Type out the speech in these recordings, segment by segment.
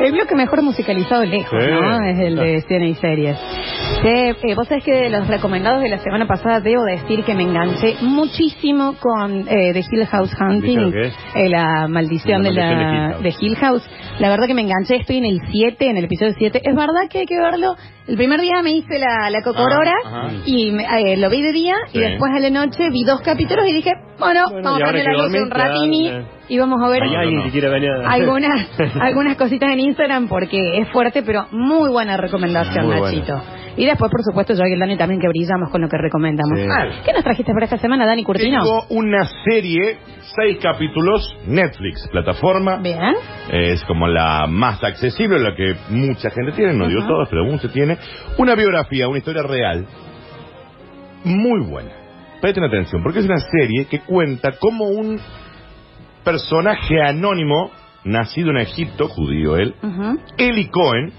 El bloque mejor musicalizado lejos, Sí. ¿no? Es el de cine y series. Che, eh, vos sabés que de los recomendados de la semana pasada debo decir que me enganché muchísimo con eh, The Hill House Hunting, eh, la maldición, La de, la, de Hill House. La verdad que me enganché, estoy en el 7, en el episodio 7. Es verdad que hay que verlo. El primer día me hice la, la cocorora Ah, y me- eh, lo vi de día Sí. y después a la noche vi dos capítulos y dije, bueno, Bueno, vamos a que la luz un ratini y vamos a ver venir a... algunas algunas cositas en Instagram porque es fuerte, pero muy buena recomendación, Muy Nachito. Y después, por supuesto, yo y el Dani también que brillamos con lo que recomendamos. Sí. Ah, ¿Qué nos trajiste para esta semana, Dani Curtino? Tengo una serie, seis capítulos, Netflix, plataforma. Bien. Es como la más accesible, la que mucha gente tiene, no digo Ajá. todos, pero mucha tiene. Una biografía, una historia real, muy buena. Presten atención, porque es una serie que cuenta cómo un personaje anónimo, nacido en Egipto, judío él, Ujú. Eli Cohen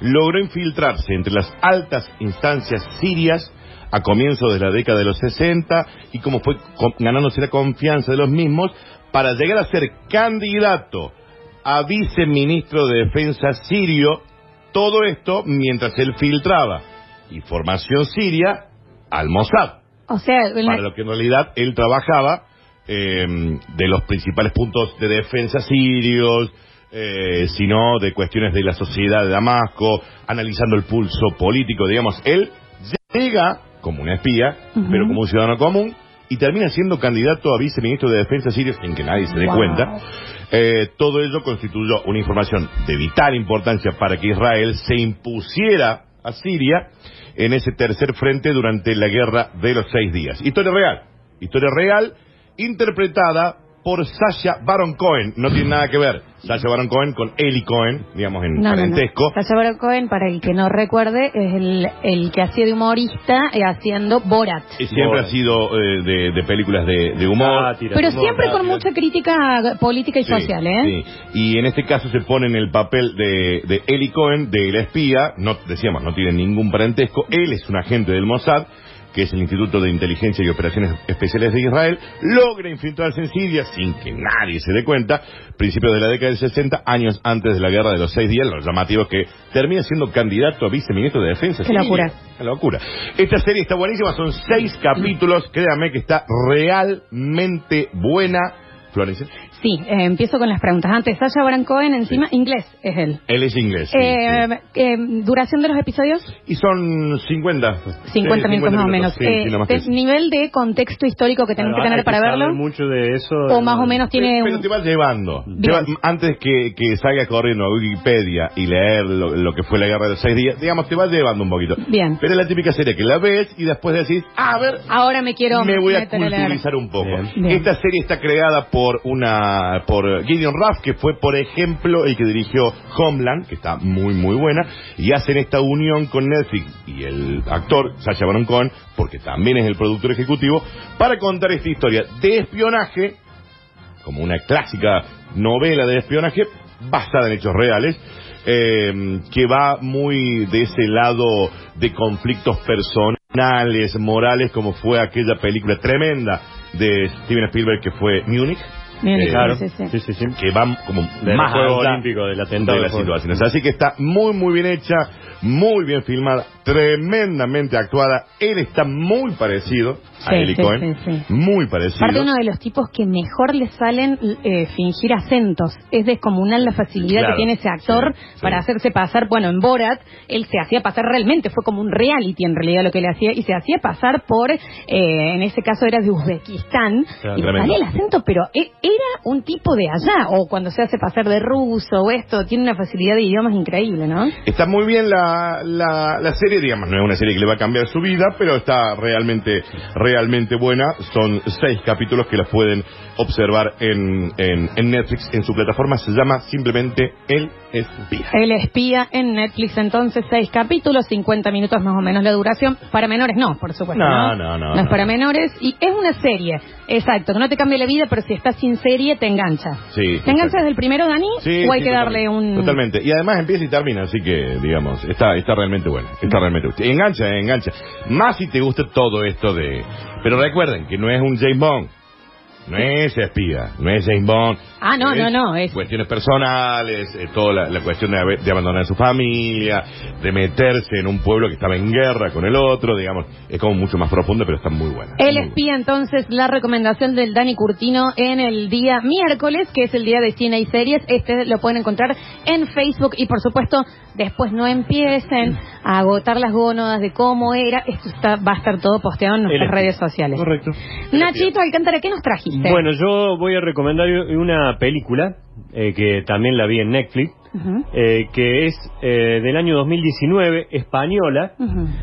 logró infiltrarse entre las altas instancias sirias a comienzos de la década de los 60 y cómo fue ganándose la confianza de los mismos para llegar a ser candidato a viceministro de defensa sirio, todo esto mientras él filtraba información siria al Mossad, O sea, para lo que en realidad él trabajaba eh, de los principales puntos de defensa sirios, eh, sino de cuestiones de la sociedad de Damasco, analizando el pulso político, digamos, él llega como un espía, pero como un ciudadano común, y termina siendo candidato a viceministro de defensa sirio sin que nadie se dé Wow. cuenta. Eh, todo ello constituyó una información de vital importancia para que Israel se impusiera a Siria en ese tercer frente durante la guerra de los seis días. Historia real. Historia real interpretada por Sasha Baron Cohen. No tiene nada que ver Sasha Baron Cohen con Eli Cohen, digamos en no, no, no. parentesco. Sacha Baron Cohen, para el que no recuerde, es el, el que hacía de humorista eh, haciendo Borat. Y siempre ha sido eh, de, de películas de, de humor. Sátira, Pero humor, siempre con mucha crítica política y Sí, social, ¿eh? sí. Y en este caso se pone en el papel de, de Eli Cohen, de la espía, no decíamos, no tiene ningún parentesco, él es un agente del Mossad, que es el Instituto de Inteligencia y Operaciones Especiales de Israel, logra infiltrarse en Siria sin que nadie se dé cuenta, principios de la década del 60, años antes de la guerra de los seis días, lo llamativo es que termina siendo candidato a viceministro de Defensa. Qué locura. Qué locura. Esta serie está buenísima, son seis capítulos, créame que está realmente buena. Florencia. Sí, eh, empiezo con las preguntas. Antes, Sasha Baron Cohen, encima, inglés es él. Él es inglés. sí, Eh, sí. eh, ¿Duración de los episodios? Y son 50. 50 Sí, minutos más o menos. Sí, Eh, más que nivel de contexto histórico que tenemos Claro, que tener hay para saber verlo. mucho de eso. O más o menos tiene Pero un... te vas llevando. Antes que, que salga corriendo a Wikipedia y leer lo, lo que fue la guerra de los seis días, digamos, te vas llevando un poquito. Bien. Pero es la típica serie que la ves y después decís, ah, a ver, Ahora me quiero me voy a culturizar un poco. Bien. Bien. Esta serie está creada por una por Gideon Raff, que fue, por ejemplo, el que dirigió Homeland, que está muy, muy buena, y hacen esta unión con Netflix y el actor Sacha Baron Cohen, porque también es el productor ejecutivo, para contar esta historia de espionaje, como una clásica novela de espionaje basada en hechos reales, eh, que va muy de ese lado de conflictos personales, morales, como fue aquella película tremenda de Steven Spielberg que fue Múnich, Bien, Eh, Claro. sí, sí. Sí, que va como Del más Juego Olímpico, del atentado de las situaciones. Así que está muy, muy bien hecha, muy bien filmada, tremendamente actuada. Él está muy parecido a Sí, Eli sí, Cohen, sí, muy parecido. Aparte uno de los tipos que mejor le salen eh, fingir acentos. Es descomunal la facilidad Claro, que tiene ese actor para hacerse pasar. Bueno, en Borat él se hacía pasar realmente, fue como un reality en realidad lo que le hacía y se hacía pasar por, eh, en ese caso era de Uzbekistán Claro, y le salía el acento, pero e- era un tipo de allá o cuando se hace pasar de ruso o esto, tiene una facilidad de idiomas increíble, ¿no? Está muy bien la, la, la serie, digamos, no es una serie que le va a cambiar su vida, pero está realmente, realmente buena. Son seis capítulos que las pueden observar en, en, en Netflix, en su plataforma, se llama simplemente El Espía. El espía en Netflix, entonces, seis capítulos, 50 minutos más o menos la duración. Para menores no, por supuesto. No, No, no, no, es no. para menores y es una serie. Exacto, que no te cambia la vida, pero si estás sin serie te engancha. Sí, ¿Te exacto. engancha desde el primero, Dani? Sí, ¿O hay sí, que darle totalmente. un... Totalmente. Y además empieza y termina, así que, digamos, está, está realmente buena. Está realmente buena. Engancha, engancha. Más si te gusta todo esto de... Pero recuerden que no es un James Bond. No es espía, no es James Bond. Ah, no, no, no, es- Cuestiones personales, eh, toda la, la cuestión de, abandonar su familia, de meterse en un pueblo que estaba en guerra con el otro, digamos. Es como mucho más profundo, pero está muy buena. El Muy espía, entonces, la recomendación del Dani Curtino en el día miércoles, que es el día de cine y series. Este lo pueden encontrar en Facebook y, por supuesto, después no empiecen a agotar las gónadas de cómo era. Esto está, va a estar todo posteado en nuestras redes sociales. Correcto. Nachito Alcántara, ¿qué nos trajiste? Bueno, yo voy a recomendar una película eh, que también la vi en Netflix, eh, que es eh, del año 2019, española,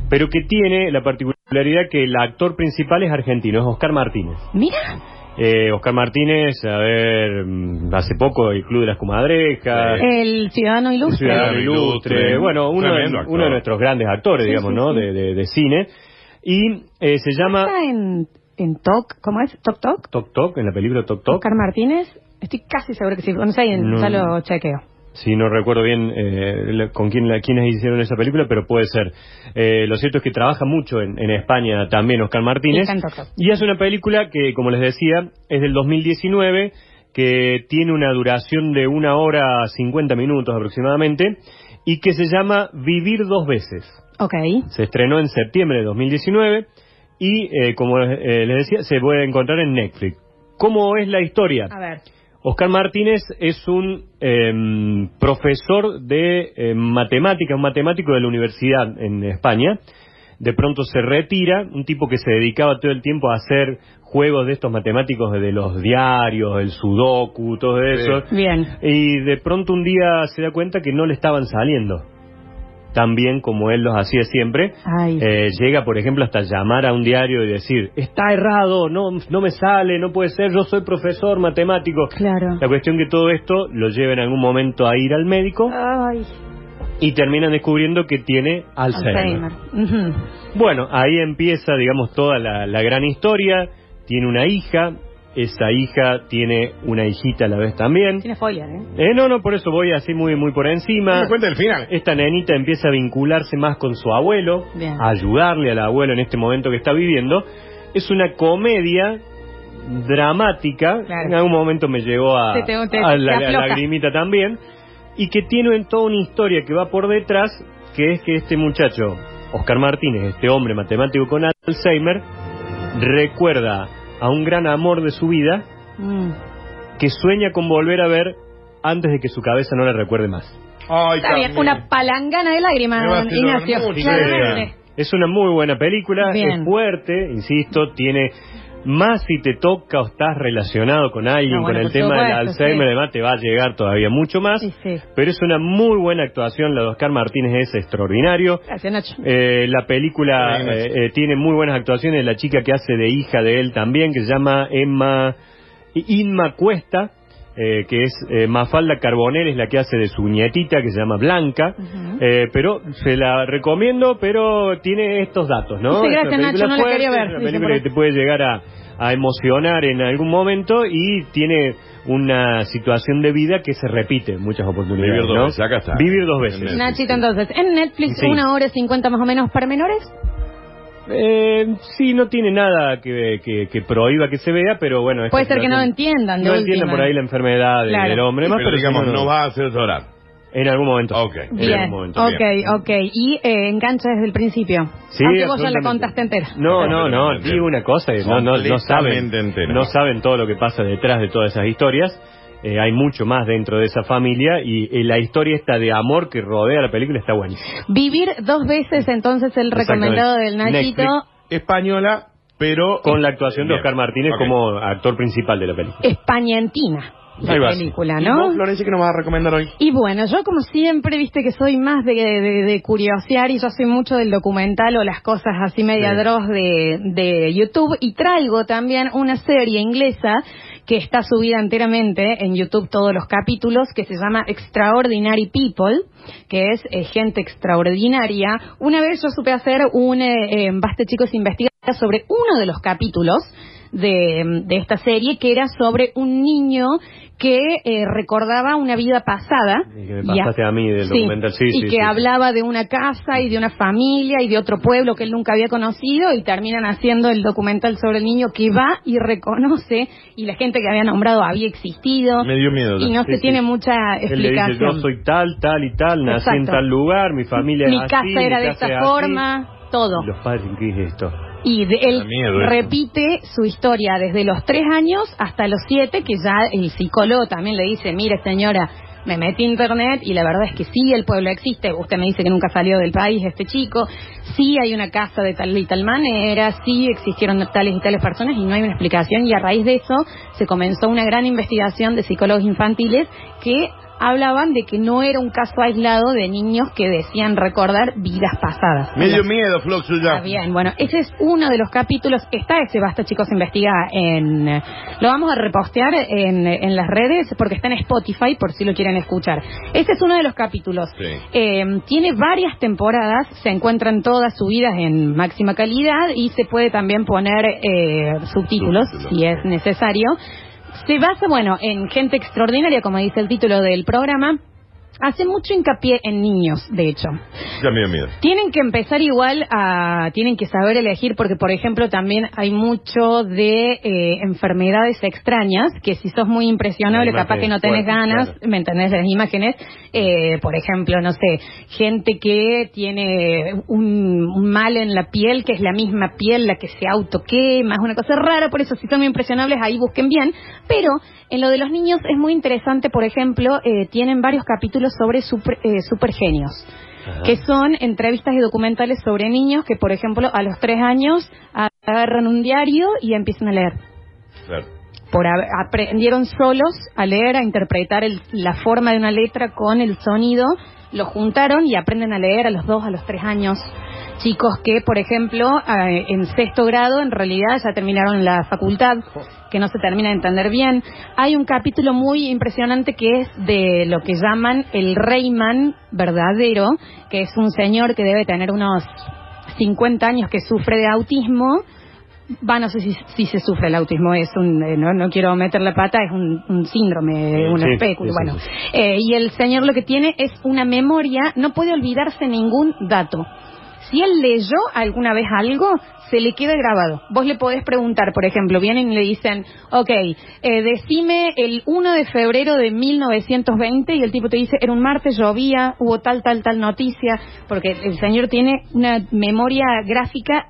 pero que tiene la particularidad que el actor principal es argentino, es Oscar Martínez. Mira, Eh, Oscar Martínez, a ver, mm, hace poco el Club de las Comadrejas, el ciudadano ilustre. Ciudadano Ilustre. Bueno, uno de, uno de nuestros grandes actores, Sí, digamos, sí, ¿no? sí. De, de- de cine. Y eh, se llama Está en, en Tok, ¿cómo es? ¿Tok Tok? Tok Tok, en la película Tok Tok. Oscar Martínez. Estoy casi seguro que sí. No sé, No. ya lo chequeo. Sí, no recuerdo bien eh, con quién la, quiénes hicieron esa película, pero puede ser. Eh, lo cierto es que trabaja mucho en, en España también Oscar Martínez. Y en. Y es una película que, como les decía, es del 2019, que tiene una duración de una hora 50 minutos aproximadamente, y que se llama Vivir dos veces. Ok. Se estrenó en septiembre de 2019 y, eh, como eh, les decía, se puede encontrar en Netflix. ¿Cómo es la historia? A ver. Oscar Martínez es un em, profesor de em, matemática, un matemático de la universidad en España. De pronto se retira, un tipo que se dedicaba todo el tiempo a hacer juegos de estos matemáticos de los diarios, el sudoku, todo eso. Bien. Y de pronto un día se da cuenta que no le estaban saliendo tan bien como él los hacía siempre. Eh, llega, por ejemplo, hasta llamar a un diario y decir, está errado, no, no me sale, no puede ser, yo soy profesor matemático. Claro. La cuestión que todo esto lo lleva en algún momento a ir al médico Ay. y terminan descubriendo que tiene Alzheimer. Bueno, ahí empieza, digamos, toda la, la gran historia. Tiene una hija, esa hija tiene una hijita a la vez también. Tiene spoiler, ¿eh? Eh, no, no, por eso voy así muy, muy por encima. ¿Me cuenta el final? Esta nenita empieza a vincularse más con su abuelo, Bien. a ayudarle al abuelo en este momento que está viviendo. Es una comedia dramática, Claro. en algún momento me llegó a, Te- te- te- a la, la lagrimita también, y que tiene en toda una historia que va por detrás, que es que este muchacho, Oscar Martínez, este hombre matemático con Alzheimer, recuerda a un gran amor de su vida Mm. que sueña con volver a ver antes de que su cabeza no le recuerde más. Ay, Está bien, una palangana de lágrimas, Ignacio. Es una muy buena película, Bien. es fuerte, insisto, tiene más si te toca o estás relacionado con alguien, No, bueno, con el tema del Alzheimer, sí. además te va a llegar todavía mucho más. Sí, sí. Pero es una muy buena actuación, la de Oscar Martínez es extraordinario. Gracias, Nacho. Eh, la película eh, eh, tiene muy buenas actuaciones, la chica que hace de hija de él también, que se llama Emma Inma Cuesta, eh, que es eh, Mafalda Carbonell, es la que hace de su nietita, que se llama Blanca. Eh, pero se la recomiendo, pero tiene estos datos, ¿no? Sí, gracias, Nacho, no la quería ver, es una película que te puede llegar a, a emocionar en algún momento y tiene una situación de vida que se repite en muchas oportunidades. Vivir dos ¿no? veces, acá está. Vivir dos En veces. Netflix. Nachito, entonces, en Netflix, Sí. una hora cincuenta más o menos para menores. Eh, sí, no tiene nada que, que, que prohíba que se vea, pero bueno. Puede ser que no entiendan. de No entiendan por ahí la enfermedad Claro. del hombre, más, pero, pero, digamos, no, no va a hacer llorar. En algún momento. Ok. En Bien, algún momento. ok, bien. ok. Y eh, engancha desde el principio. Sí, Aunque vos ya la contaste entera. No, no, no, digo una cosa, no, no, no saben, entera. no saben todo lo que pasa detrás de todas esas historias. Eh, hay mucho más dentro de esa familia y, eh, la historia esta de amor que rodea la película está buenísima. Vivir dos veces, entonces, el recomendado del Nachito. Netflix. Española, pero... Con la actuación de. Oscar Martínez como actor principal de la película. Españentina. Ahí La película, ¿Y ¿no? vos, Florencia, qué nos vas a recomendar hoy? Y bueno, yo como siempre, viste que soy más de, de, de curiosear y yo soy mucho del documental o las cosas así media Sí. dross de, de YouTube y traigo también una serie inglesa que está subida enteramente en YouTube todos los capítulos que se llama Extraordinary People, que es eh, gente extraordinaria. Una vez yo supe hacer un eh, eh, Baste Chicos Investiga sobre uno de los capítulos de, de esta serie que era sobre un niño que eh, recordaba una vida pasada. Y que me Y a- mí del Sí, documental, sí, y sí, que hablaba de una casa y de una familia y de otro pueblo que él nunca había conocido y terminan haciendo el documental sobre el niño que va y reconoce y la gente que había nombrado había existido Me dio miedo. y no se tiene mucha Él le dice, explicación. yo soy tal, tal y tal, nací en tal lugar, mi familia Mi es así, casa mi era de esta es así". forma, todo. Los padres, ¿qué es esto? Y de- él miedo repite su historia desde los tres años hasta los siete, que ya el psicólogo también le dice, mire señora, me metí a internet y la verdad es que sí, el pueblo existe. Usted me dice que nunca salió del país este chico. Sí hay una casa de tal y tal manera, sí existieron tales y tales personas y no hay una explicación. Y a raíz de eso se comenzó una gran investigación de psicólogos infantiles que hablaban de que no era un caso aislado de niños que decían recordar vidas pasadas. Me dio miedo, Floxu, ya. Está bien, bueno, ese es uno de los capítulos. Está ese Basta Chicos Investiga en... eh, Lo vamos a repostear en, en las redes porque está en Spotify por si lo quieren escuchar. Ese es uno de los capítulos. Sí. Eh, tiene varias temporadas, se encuentran todas subidas en máxima calidad y se puede también poner eh, subtítulos Subtítulos. si es necesario. Se basa, bueno, en gente extraordinaria, como dice el título del programa. Hace mucho hincapié en niños, de hecho. Ya. Tienen que empezar igual a, tienen que saber elegir porque, por ejemplo, también hay mucho de eh, enfermedades extrañas que si sos muy impresionable, capaz que no tenés ganas, ¿me entendés? Las imágenes, eh, por ejemplo, no sé, gente que tiene un, un mal en la piel, que es la misma piel la que se autoquema, es una cosa rara, por eso si son muy impresionables ahí busquen bien, pero en lo de los niños es muy interesante, por ejemplo, eh, tienen varios capítulos sobre super, eh, supergenios Ajá. que son entrevistas y documentales sobre niños que, por ejemplo, a los tres años agarran un diario y empiezan a leer. Claro. Por a- aprendieron solos a leer, a interpretar el- la forma de una letra con el sonido, lo juntaron y aprenden a leer a los dos, a los tres años. Chicos que, por ejemplo, eh, en sexto grado en realidad ya terminaron la facultad, que no se termina de entender bien. Hay un capítulo muy impresionante que es de lo que llaman el Reyman verdadero, que es un señor que debe tener unos 50 años que sufre de autismo. Va, no sé si, si se sufre el autismo, es un, eh, no, no quiero meter la pata, es un, un síndrome, un Sí, espéculo, sí, sí, bueno. sí. Eh, y el señor lo que tiene es una memoria, no puede olvidarse ningún dato. Si él leyó alguna vez algo, se le queda grabado. Vos le podés preguntar, por ejemplo, vienen y le dicen, ok, eh, decime el 1 de febrero de 1920 y el tipo te dice, era un martes, llovía, hubo tal, tal, tal noticia, porque el señor tiene una memoria gráfica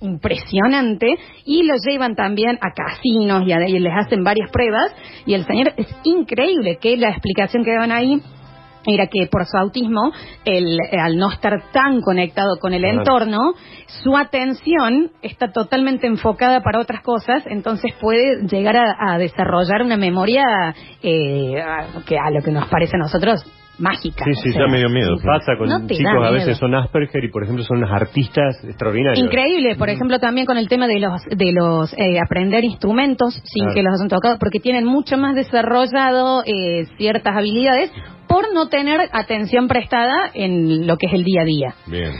impresionante y lo llevan también a casinos y, a- y les hacen varias pruebas y el señor es increíble que la explicación que daban ahí era que por su autismo, el, al no estar tan conectado con el Claro. entorno, su atención está totalmente enfocada para otras cosas, entonces puede llegar a, a desarrollar una memoria eh, a- que a lo que nos parece a nosotros mágica. Sí, sí, O sea, ya me dio miedo. Pasa con No chicos a veces son Asperger y por ejemplo son unos artistas extraordinarios. Increíble, por ejemplo, también con el tema de los de los eh, aprender instrumentos sin Claro. que los hayan tocado, porque tienen mucho más desarrollado eh, ciertas habilidades por no tener atención prestada en lo que es el día a día. Bien.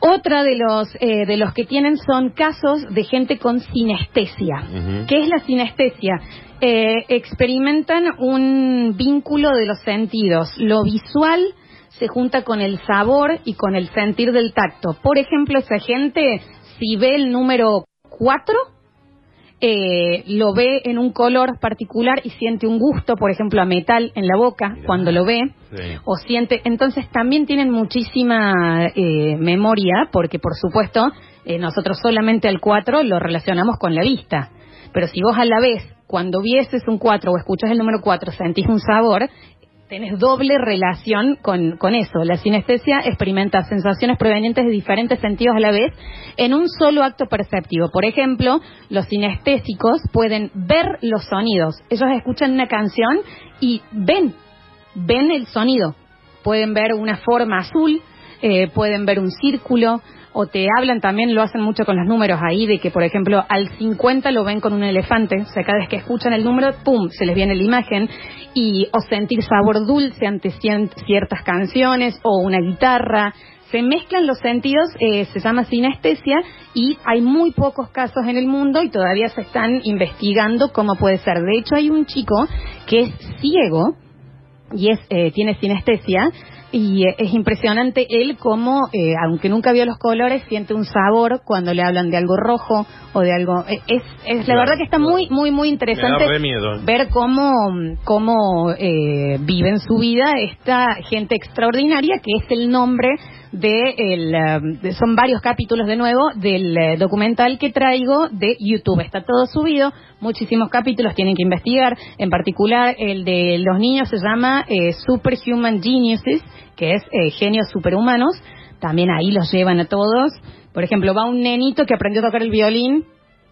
Otra de los eh, de los que tienen son casos de gente con sinestesia. ¿Qué es la sinestesia? Eh, experimentan un vínculo de los sentidos. Lo visual se junta con el sabor y con el sentir del tacto. Por ejemplo, esa gente, si ve el número 4, eh, lo ve en un color particular y siente un gusto, por ejemplo, a metal en la boca Mirá. cuando lo ve Sí. o siente. Entonces también tienen muchísima eh, memoria, porque por supuesto eh, nosotros solamente al 4 lo relacionamos con la vista. Pero si vos a la vez, cuando vieses un 4 o escuchas el número 4, sentís un sabor, tenés doble relación con, con eso. La sinestesia experimenta sensaciones provenientes de diferentes sentidos a la vez en un solo acto perceptivo. Por ejemplo, los sinestésicos pueden ver los sonidos. Ellos escuchan una canción y ven ven el sonido. Pueden ver una forma azul, eh, pueden ver un círculo, o te hablan también, lo hacen mucho con los números ahí, de que, por ejemplo, al 50 lo ven con un elefante. O sea, cada vez que escuchan el número, ¡pum!, se les viene la imagen. Y, o sentir sabor dulce ante ciertas canciones, o una guitarra, se mezclan los sentidos, eh, se llama sinestesia y hay muy pocos casos en el mundo y todavía se están investigando cómo puede ser. De hecho, hay un chico que es ciego y es eh, tiene sinestesia y eh, es impresionante él como, eh, aunque nunca vio los colores, siente un sabor cuando le hablan de algo rojo o de algo. eh, Es, es la Claro, verdad que está muy, muy, muy interesante ver cómo, cómo eh, viven su vida esta gente extraordinaria, que es el nombre de el, eh, de- son varios capítulos de nuevo del eh, documental que traigo de YouTube. Está todo subido, muchísimos capítulos tienen que investigar. En particular, el de los niños se llama eh, Superhuman Geniuses, que es eh, genios superhumanos. También ahí los llevan a todos. Por ejemplo, va un nenito que aprendió a tocar el violín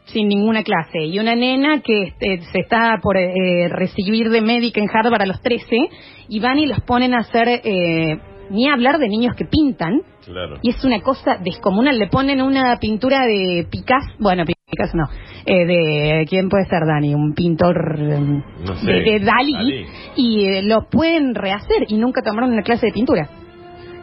sin ninguna clase y una nena que este, se está por eh, recibir de médica en Harvard a los 13 y van y los ponen a hacer eh, ni hablar de niños que pintan Claro. y es una cosa descomunal le ponen una pintura de Picasso bueno Picasso no eh, de quién puede ser Dani un pintor eh, No sé. de, de Dalí, Dalí. y eh, lo pueden rehacer y nunca tomaron una clase de pintura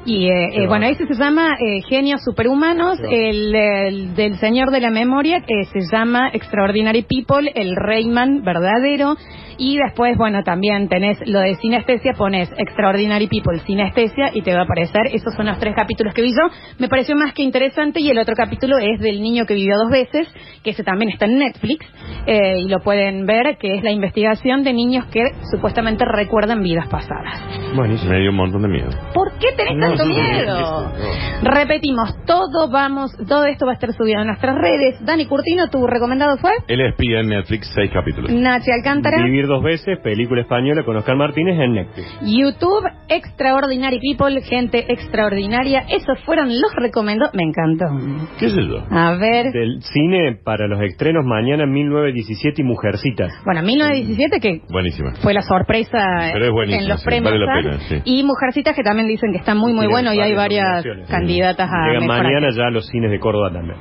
y eh, eh, bueno, ese se llama eh, Genios Superhumanos, el, el del Señor de la Memoria, que se llama Extraordinary People, el Rayman verdadero. Y después, bueno, también tenés lo de sinestesia, pones Extraordinary People, sinestesia, y te va a aparecer. Esos son los tres capítulos que vi yo. Me pareció más que interesante. Y el otro capítulo es del niño que vivió dos veces, que ese también está en Netflix, eh, y lo pueden ver, que es la investigación de niños que supuestamente recuerdan vidas pasadas. Buenísimo. Me dio un montón de miedo. ¿Por qué tenés No, tanto no, miedo? no. Repetimos, todo vamos, todo esto va a estar subido en nuestras redes. Dani Curtino, tu recomendado fue El espía en Netflix, seis capítulos. Nachi Alcántara. Vivir dos veces, película española con Oscar Martínez en Netflix. YouTube, Extraordinary People, gente extraordinaria. Esos fueron los recomendados. Me encantó. ¿Qué sé yo? A ver. Del cine para los estrenos mañana 1917 y Mujercitas. Bueno, 1917 que Buenísima. fue la sorpresa es en los sí, premios. vale la pena, sí. Y Mujercitas que también dicen que está muy muy Tiene bueno y hay varias candidatas a Llegan mañana ya a los cines de Córdoba también.